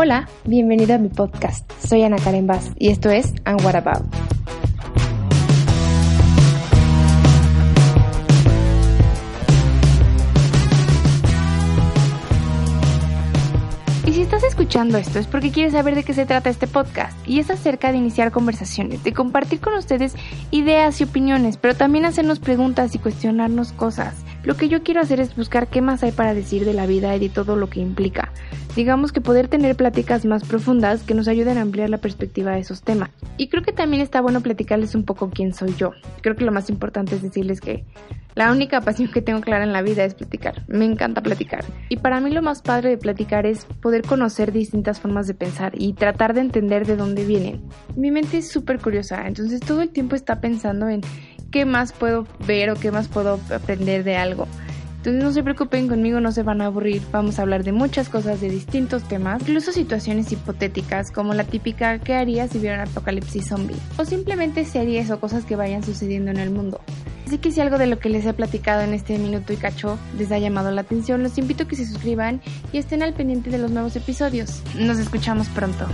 Hola, bienvenido a mi podcast. Soy Ana Karen Bass y esto es And What About. Y si estás escuchando esto es porque quieres saber de qué se trata este podcast y es acerca de iniciar conversaciones, de compartir con ustedes ideas y opiniones, pero también hacernos preguntas y cuestionarnos cosas. Lo que yo quiero hacer es buscar qué más hay para decir de la vida y de todo lo que implica. Digamos que poder tener pláticas más profundas que nos ayuden a ampliar la perspectiva de esos temas. Y creo que también está bueno platicarles un poco quién soy yo. Creo que lo más importante es decirles que la única pasión que tengo clara en la vida es platicar. Me encanta platicar. Y para mí lo más padre de platicar es poder conocer distintas formas de pensar y tratar de entender de dónde vienen. Mi mente es súper curiosa, entonces todo el tiempo está pensando en qué más puedo ver o qué más puedo aprender de algo. Entonces no se preocupen conmigo, no se van a aburrir, vamos a hablar de muchas cosas, de distintos temas, incluso situaciones hipotéticas como la típica ¿qué harías si hubiera un apocalipsis zombie? O simplemente series o cosas que vayan sucediendo en el mundo. Así que si algo de lo que les he platicado en este minuto y cacho les ha llamado la atención, los invito a que se suscriban y estén al pendiente de los nuevos episodios. Nos escuchamos pronto.